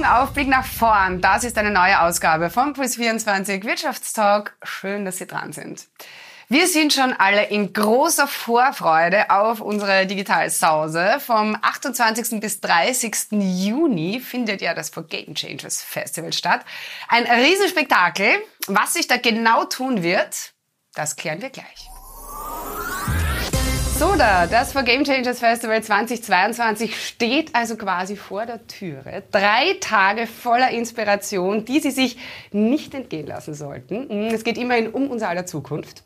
Augen auf, Blick nach vorn. Das ist eine neue Ausgabe vom Puls24 Wirtschaftstalk. Schön, dass Sie dran sind. Wir sind schon alle in großer Vorfreude auf unsere Digitalsause. Vom 28. bis 30. Juni findet ja das For Game Changers Festival statt. Ein Riesenspektakel. Was sich da genau tun wird, das klären wir gleich. Soda, das For Game Changers Festival 2022 steht also quasi vor der Türe. Drei Tage voller Inspiration, die Sie sich nicht entgehen lassen sollten. Mm, es geht immerhin um unser aller Zukunft.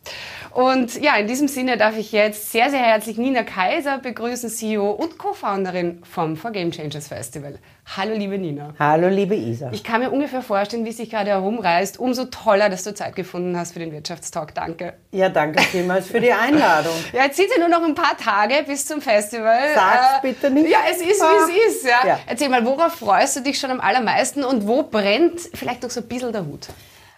Und ja, in diesem Sinne darf ich jetzt sehr, sehr herzlich Nina Kaiser begrüßen, CEO und Co-Founderin vom For Game Changers Festival. Hallo, liebe Nina. Hallo, liebe Isa. Ich kann mir ungefähr vorstellen, wie es sich gerade herumreißt. Umso toller, dass du Zeit gefunden hast für den Wirtschaftstalk. Danke. Ja, danke vielmals für die Einladung. ja, jetzt sind ja nur noch ein paar Tage bis zum Festival. Sag's äh, bitte nicht. Ja, es ist, wie es ist. Ja. ja. Erzähl mal, worauf freust du dich schon am allermeisten und wo brennt vielleicht noch so ein bisschen der Hut?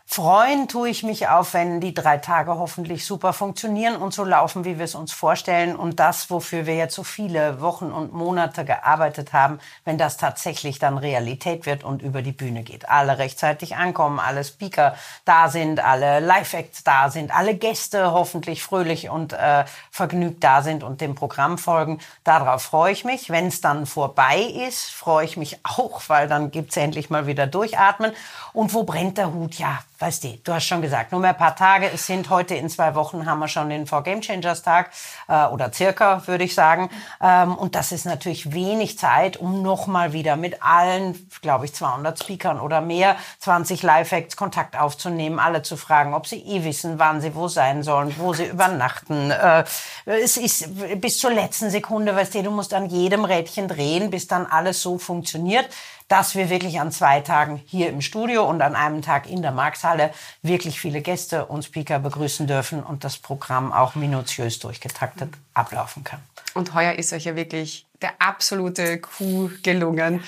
Freuen tue ich mich auf, wenn die drei Tage hoffentlich super funktionieren und so laufen, wie wir es uns vorstellen. Und das, wofür wir jetzt so viele Wochen und Monate gearbeitet haben, wenn das tatsächlich dann Realität wird und über die Bühne geht. Alle rechtzeitig ankommen, alle Speaker da sind, alle Live-Acts da sind, alle Gäste hoffentlich fröhlich und äh, vergnügt da sind und dem Programm folgen. Darauf freue ich mich. Wenn es dann vorbei ist, freue ich mich auch, weil dann gibt's endlich mal wieder durchatmen. Und wo brennt der Hut? Ja, weißt du, du hast schon gesagt, nur mehr ein paar Tage. Es sind heute in zwei Wochen haben wir schon den For Game Changers Tag äh, oder circa, würde ich sagen. Ähm, und das ist natürlich wenig Zeit, um nochmal wieder mit allen, glaube ich, 200 Speakern oder mehr, 20 Live-Acts Kontakt aufzunehmen, alle zu fragen, ob sie eh wissen, wann sie wo sein sollen, wo sie übernachten. Äh, es ist bis zur letzten Sekunde, weißt du, du musst an jedem Rädchen drehen, bis dann alles so funktioniert dass wir wirklich an zwei Tagen hier im Studio und an einem Tag in der Markshalle wirklich viele Gäste und Speaker begrüßen dürfen und das Programm auch minutiös durchgetaktet ablaufen kann. Und heuer ist euch ja wirklich der absolute Coup gelungen.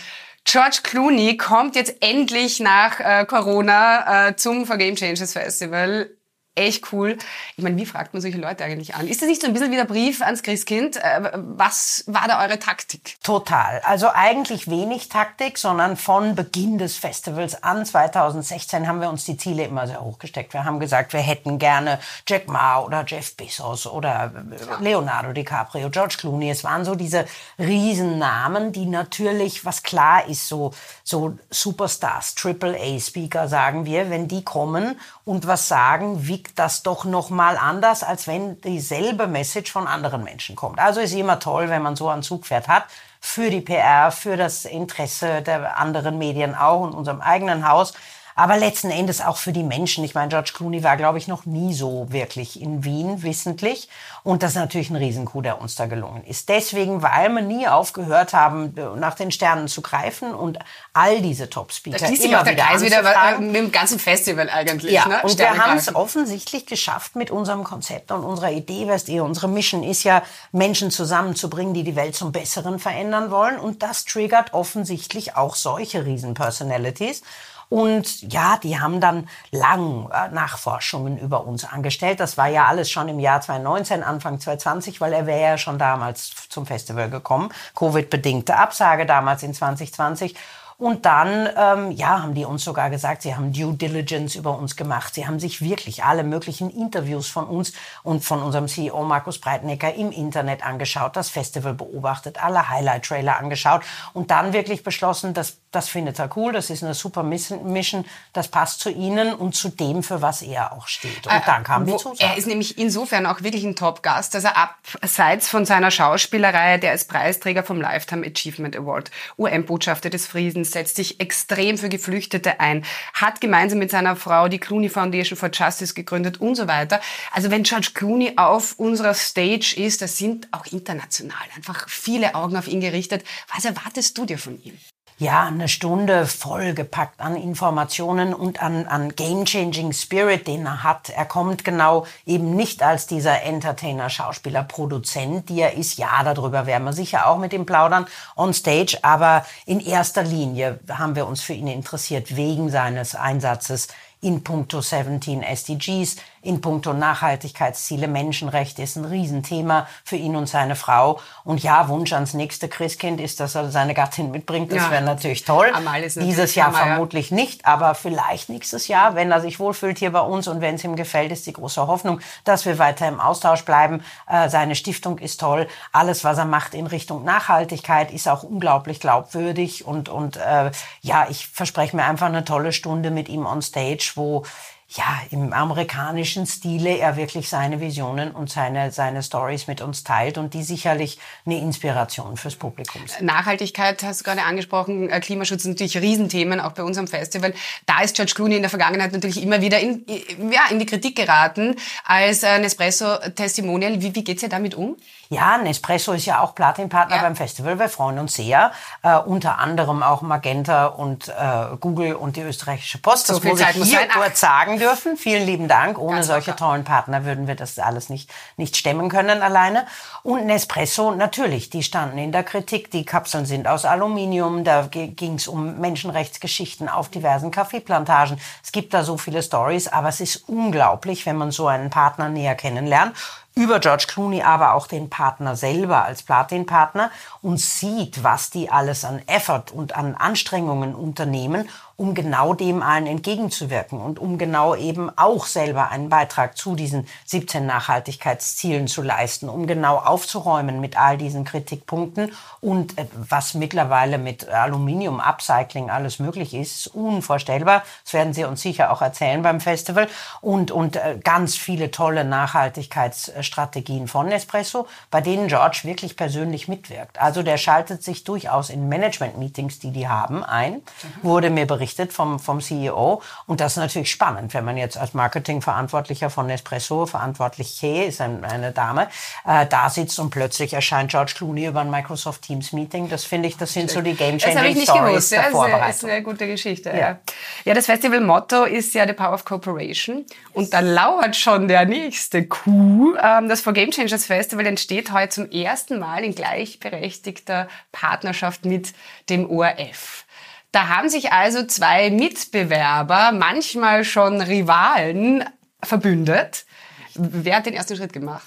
George Clooney kommt jetzt endlich nach äh, Corona äh, zum For Game Changers Festival echt cool. Ich meine, wie fragt man solche Leute eigentlich an? Ist das nicht so ein bisschen wie der Brief ans Christkind? Äh, was war da eure Taktik? Total. Also eigentlich wenig Taktik, sondern von Beginn des Festivals an 2016 haben wir uns die Ziele immer sehr hoch gesteckt. Wir haben gesagt, wir hätten gerne Jack Ma oder Jeff Bezos oder Leonardo DiCaprio, George Clooney. Es waren so diese Riesennamen, die natürlich, was klar ist, so, so Superstars, AAA-Speaker, sagen wir, wenn die kommen und was sagen, wiegt das doch noch mal anders, als wenn dieselbe Message von anderen Menschen kommt. Also ist immer toll, wenn man so ein Zugpferd hat für die PR, für das Interesse der anderen Medien auch und unserem eigenen Haus aber letzten Endes auch für die Menschen. Ich meine, George Clooney war, glaube ich, noch nie so wirklich in Wien wissentlich. Und das ist natürlich ein Riesenkuh, der uns da gelungen ist. Deswegen, weil wir nie aufgehört haben, nach den Sternen zu greifen und all diese Top-Speaker immer auch der wieder Kreis wieder mit dem ganzen Festival eigentlich. Ja, ne? und wir haben es offensichtlich geschafft mit unserem Konzept und unserer Idee, weißt ihr, unsere Mission ist ja, Menschen zusammenzubringen, die die Welt zum Besseren verändern wollen. Und das triggert offensichtlich auch solche Riesen-Personalities. Und ja, die haben dann lang äh, Nachforschungen über uns angestellt. Das war ja alles schon im Jahr 2019, Anfang 2020, weil er wäre ja schon damals zum Festival gekommen. Covid-bedingte Absage damals in 2020. Und dann, ähm, ja, haben die uns sogar gesagt, sie haben Due Diligence über uns gemacht. Sie haben sich wirklich alle möglichen Interviews von uns und von unserem CEO Markus Breitnecker im Internet angeschaut, das Festival beobachtet, alle Highlight-Trailer angeschaut und dann wirklich beschlossen, dass das findet er cool, das ist eine super Mission, das passt zu Ihnen und zu dem, für was er auch steht. Und äh, dann kam die Zusage. Er ist nämlich insofern auch wirklich ein Top-Gast, dass er abseits von seiner Schauspielerei, der als Preisträger vom Lifetime Achievement Award, UN-Botschafter des Friedens, setzt sich extrem für Geflüchtete ein, hat gemeinsam mit seiner Frau die Clooney Foundation for Justice gegründet und so weiter. Also wenn George Clooney auf unserer Stage ist, da sind auch international einfach viele Augen auf ihn gerichtet. Was erwartest du dir von ihm? Ja, eine Stunde vollgepackt an Informationen und an, an game-changing Spirit, den er hat. Er kommt genau eben nicht als dieser Entertainer, Schauspieler, Produzent, die er ist. Ja, darüber werden wir sicher auch mit ihm plaudern on stage. Aber in erster Linie haben wir uns für ihn interessiert wegen seines Einsatzes in puncto 17 SDGs, in puncto Nachhaltigkeitsziele, Menschenrechte ist ein Riesenthema für ihn und seine Frau. Und ja, Wunsch ans nächste Christkind ist, dass er seine Gattin mitbringt. Das ja. wäre natürlich toll. Natürlich Dieses Jahr Hammer, vermutlich ja. nicht, aber vielleicht nächstes Jahr, wenn er sich wohlfühlt hier bei uns und wenn es ihm gefällt, ist die große Hoffnung, dass wir weiter im Austausch bleiben. Äh, seine Stiftung ist toll. Alles, was er macht in Richtung Nachhaltigkeit, ist auch unglaublich glaubwürdig. Und, und äh, ja, ich verspreche mir einfach eine tolle Stunde mit ihm on stage, wo ja, im amerikanischen Stile er wirklich seine Visionen und seine, seine Stories mit uns teilt und die sicherlich eine Inspiration fürs Publikum sind. Nachhaltigkeit hast du gerade angesprochen, äh, Klimaschutz natürlich Riesenthemen, auch bei unserem Festival. Da ist George Clooney in der Vergangenheit natürlich immer wieder in, ja, in die Kritik geraten als Nespresso-Testimonial. Wie, wie geht's ihr damit um? Ja, Nespresso ist ja auch Platinpartner ja. beim Festival. Wir freuen uns sehr. Äh, unter anderem auch Magenta und äh, Google und die österreichische Post. So das muss Zeit ich hier kurz sagen dürfen. Vielen lieben Dank. Ohne Ganz solche locker. tollen Partner würden wir das alles nicht, nicht stemmen können alleine. Und Nespresso, natürlich, die standen in der Kritik. Die Kapseln sind aus Aluminium. Da ging es um Menschenrechtsgeschichten auf diversen Kaffeeplantagen. Es gibt da so viele Stories, aber es ist unglaublich, wenn man so einen Partner näher kennenlernt über George Clooney, aber auch den Partner selber als Platin-Partner und sieht, was die alles an Effort und an Anstrengungen unternehmen, um genau dem allen entgegenzuwirken und um genau eben auch selber einen Beitrag zu diesen 17 Nachhaltigkeitszielen zu leisten, um genau aufzuräumen mit all diesen Kritikpunkten und äh, was mittlerweile mit Aluminium Upcycling alles möglich ist, ist unvorstellbar. Das werden Sie uns sicher auch erzählen beim Festival und und äh, ganz viele tolle Nachhaltigkeitsstrategien von Nespresso, bei denen George wirklich persönlich mitwirkt. Also der schaltet sich durchaus in Management Meetings, die die haben, ein. Mhm. Wurde mir berichtet berichtet vom, vom CEO. Und das ist natürlich spannend, wenn man jetzt als Marketingverantwortlicher von Nespresso, verantwortlich He, ist ein, eine Dame, äh, da sitzt und plötzlich erscheint George Clooney über ein Microsoft Teams Meeting. Das finde ich, das sind so die Game Changing Stories der Vorbereitung. Das ist eine gute Geschichte. Ja. ja, das Festival-Motto ist ja The Power of Cooperation. Und da lauert schon der nächste Coup. Ähm, das For Game Changers Festival entsteht heute zum ersten Mal in gleichberechtigter Partnerschaft mit dem ORF. Da haben sich also zwei Mitbewerber, manchmal schon Rivalen, verbündet. Wer hat den ersten Schritt gemacht?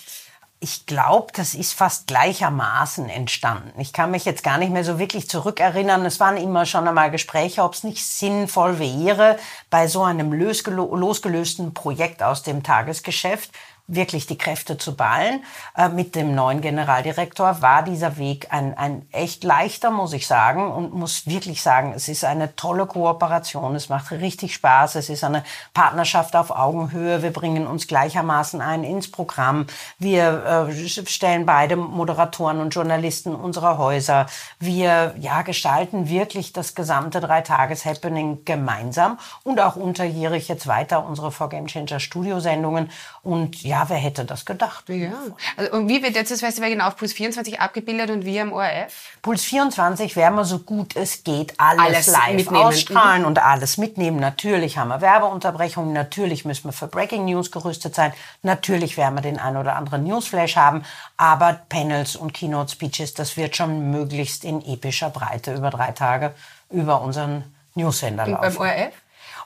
Ich glaube, das ist fast gleichermaßen entstanden. Ich kann mich jetzt gar nicht mehr so wirklich zurückerinnern. Es waren immer schon einmal Gespräche, ob es nicht sinnvoll wäre, bei so einem losgelösten Projekt aus dem Tagesgeschäft wirklich die Kräfte zu ballen. Äh, mit dem neuen Generaldirektor war dieser Weg ein, ein echt leichter, muss ich sagen, und muss wirklich sagen, es ist eine tolle Kooperation. Es macht richtig Spaß. Es ist eine Partnerschaft auf Augenhöhe. Wir bringen uns gleichermaßen ein ins Programm. Wir äh, stellen beide Moderatoren und Journalisten unserer Häuser. Wir ja, gestalten wirklich das gesamte Dreitages-Happening gemeinsam und auch unterjährig jetzt weiter unsere For Game Changer Studiosendungen. Und ja, wer hätte das gedacht? Ja. Also, und wie wird jetzt das Festival genau auf Puls 24 abgebildet und wie am ORF? Puls 24 werden wir so gut es geht alles, alles live mitnehmen. ausstrahlen mhm. und alles mitnehmen. Natürlich haben wir Werbeunterbrechungen, natürlich müssen wir für Breaking News gerüstet sein, natürlich werden wir den ein oder anderen Newsflash haben, aber Panels und Keynote Speeches, das wird schon möglichst in epischer Breite über drei Tage über unseren Newsender laufen. Und beim ORF?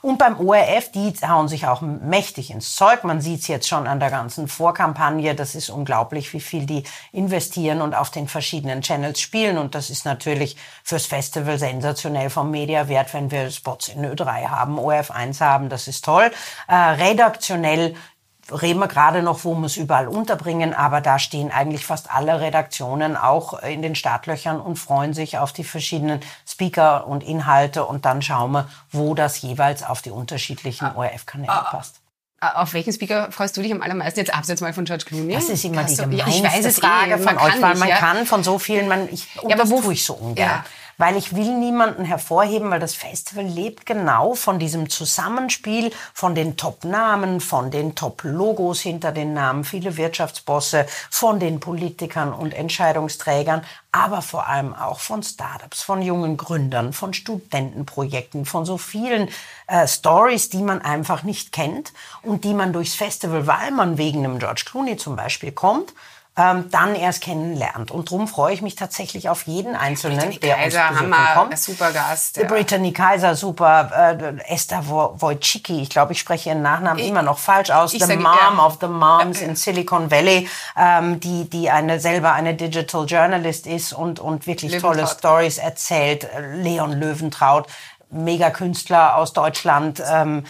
Und beim ORF, die hauen sich auch mächtig ins Zeug. Man sieht es jetzt schon an der ganzen Vorkampagne. Das ist unglaublich, wie viel die investieren und auf den verschiedenen Channels spielen. Und das ist natürlich fürs Festival sensationell vom Mediawert, wenn wir Spots in Ö3 haben, ORF 1 haben. Das ist toll. Äh, redaktionell reden wir gerade noch, wo wir es überall unterbringen, aber da stehen eigentlich fast alle Redaktionen auch in den Startlöchern und freuen sich auf die verschiedenen Speaker und Inhalte und dann schauen wir, wo das jeweils auf die unterschiedlichen ah. ORF-Kanäle ah. passt. Ah, auf welchen Speaker freust du dich am allermeisten jetzt abseits mal von George Clooney? Das ist immer die gemeinste Frage eh, von euch, weil man ja. kann von so vielen, man, ich, ja, aber wo, tue ich so ungern. Ja weil ich will niemanden hervorheben, weil das Festival lebt genau von diesem Zusammenspiel von den Top-Namen, von den Top-Logos hinter den Namen, viele Wirtschaftsbosse, von den Politikern und Entscheidungsträgern, aber vor allem auch von Startups, von jungen Gründern, von Studentenprojekten, von so vielen äh, Stories, die man einfach nicht kennt und die man durchs Festival, weil man wegen einem George Clooney zum Beispiel kommt, ähm, dann erst kennenlernt. Und darum freue ich mich tatsächlich auf jeden Einzelnen, Brittany der Kaiser, uns Hammer, kommt. super Gast. Ja. Brittany Kaiser, super. Äh, Esther Wojcicki, ich glaube, ich spreche ihren Nachnamen Ich- immer noch falsch aus. The Mom ja. of the Moms in Silicon Valley, ähm, die, die eine, selber eine Digital Journalist ist und, und wirklich tolle Löwentraut. Stories erzählt. Äh, Leon Löwentraut, mega Künstler aus Deutschland, ähm,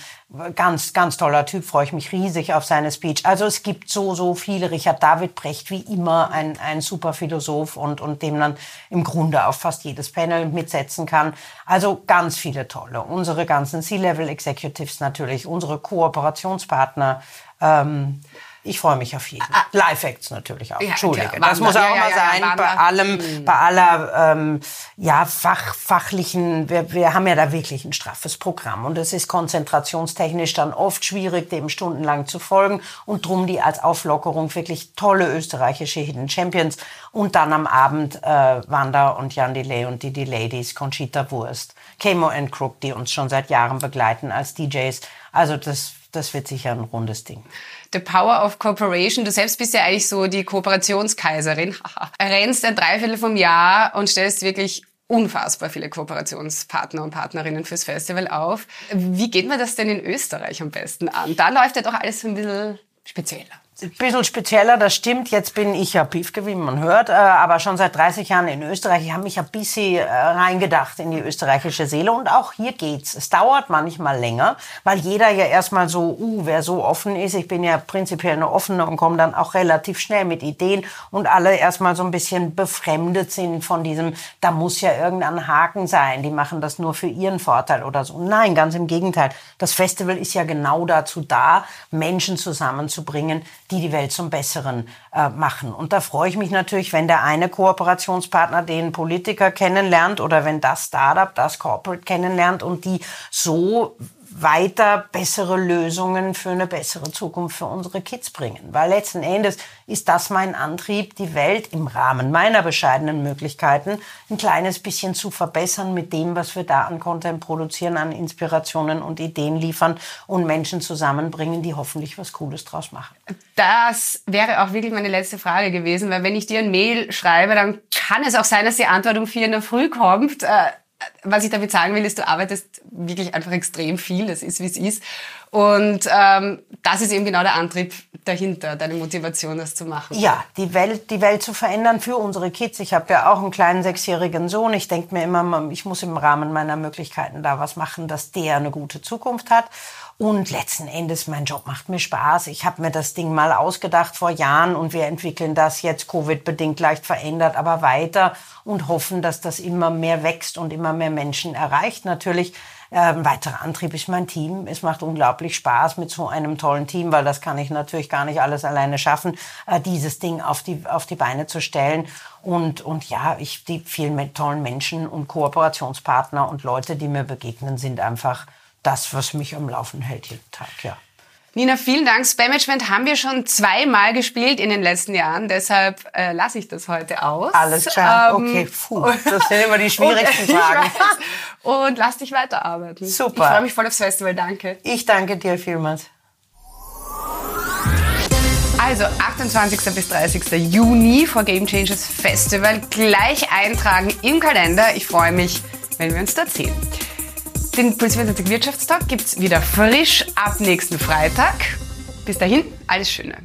ganz, ganz toller Typ, freue ich mich riesig auf seine Speech. Also es gibt so, so viele. Richard David Brecht, wie immer, ein, ein super Philosoph und, und dem man im Grunde auf fast jedes Panel mitsetzen kann. Also ganz viele tolle. Unsere ganzen C-Level Executives natürlich, unsere Kooperationspartner. Ähm, ich freue mich auf jeden. Live-Acts natürlich auch. Ja, Entschuldige, klar. das muss auch Ja, mal ja, sein. Bei allem, bei aller ähm, ja, fach, fachlichen, wir, wir haben ja da wirklich ein straffes Programm und es ist konzentrationstechnisch dann oft schwierig, dem stundenlang zu folgen und drum die als Auflockerung wirklich tolle österreichische Hidden Champions und dann am Abend äh, Wanda und Jan Delay und die, die Ladies, Conchita Wurst, Kemo and Crook, die uns schon seit Jahren begleiten als DJs. Also das, das wird sicher ein rundes Ding. The Power of Cooperation. Du selbst bist ja eigentlich so die Kooperationskaiserin. Rennst ein Dreiviertel vom Jahr und stellst wirklich unfassbar viele Kooperationspartner und Partnerinnen fürs Festival auf. Wie geht man das denn in Österreich am besten an? Da läuft ja doch alles ein bisschen spezieller. Ein bisschen spezieller, das stimmt. Jetzt bin ich ja Piefke, wie man hört, äh, aber schon seit 30 Jahren in Österreich. Ich habe mich ein bisschen äh, reingedacht in die österreichische Seele und auch hier geht's. Es dauert manchmal länger, weil jeder ja erstmal so, uh, wer so offen ist, ich bin ja prinzipiell eine offene und komme dann auch relativ schnell mit Ideen und alle erstmal so ein bisschen befremdet sind von diesem, da muss ja irgendein Haken sein, die machen das nur für ihren Vorteil oder so. Nein, ganz im Gegenteil. Das Festival ist ja genau dazu da, Menschen zusammenzubringen, die die Welt zum Besseren äh, machen. Und da freue ich mich natürlich, wenn der eine Kooperationspartner den Politiker kennenlernt oder wenn das Startup das Corporate kennenlernt und die so weiter bessere Lösungen für eine bessere Zukunft für unsere Kids bringen. Weil letzten Endes ist das mein Antrieb, die Welt im Rahmen meiner bescheidenen Möglichkeiten ein kleines bisschen zu verbessern mit dem, was wir da an Content produzieren, an Inspirationen und Ideen liefern und Menschen zusammenbringen, die hoffentlich was Cooles draus machen. Das wäre auch wirklich meine letzte Frage gewesen, weil wenn ich dir ein Mail schreibe, dann kann es auch sein, dass die Antwort um vier in der Früh kommt. Was ich damit sagen will, ist, du arbeitest wirklich einfach extrem viel. Das ist, wie es ist. Und ähm, das ist eben genau der Antrieb dahinter, deine Motivation, das zu machen. Ja, die Welt, die Welt zu verändern für unsere Kids. Ich habe ja auch einen kleinen sechsjährigen Sohn. Ich denke mir immer, ich muss im Rahmen meiner Möglichkeiten da was machen, dass der eine gute Zukunft hat. Und letzten Endes, mein Job macht mir Spaß. Ich habe mir das Ding mal ausgedacht vor Jahren und wir entwickeln das jetzt Covid-bedingt leicht verändert, aber weiter und hoffen, dass das immer mehr wächst und immer mehr Menschen erreicht. Natürlich ein weiterer Antrieb ist mein Team. Es macht unglaublich Spaß mit so einem tollen Team, weil das kann ich natürlich gar nicht alles alleine schaffen, äh, dieses Ding auf die, auf die Beine zu stellen. Und, und ja, ich, die vielen tollen Menschen und Kooperationspartner und Leute, die mir begegnen, sind einfach das, was mich am Laufen hält jeden Tag, ja. Nina, vielen Dank. Spamagement haben wir schon zweimal gespielt in den letzten Jahren, deshalb äh, lasse ich das heute aus. Alles klar, Ähm, okay, puh, das sind immer die schwierigsten Fragen. Und lass dich weiterarbeiten. Super. Ich freue mich voll aufs Festival, danke. Ich danke dir vielmals. Also 28. bis 30. Juni vor Game Changers Festival. Gleich eintragen im Kalender. Ich freue mich, wenn wir uns dort sehen. Den Puls 24 Wirtschaftstag gibt's wieder frisch ab nächsten Freitag. Bis dahin, alles Schöne.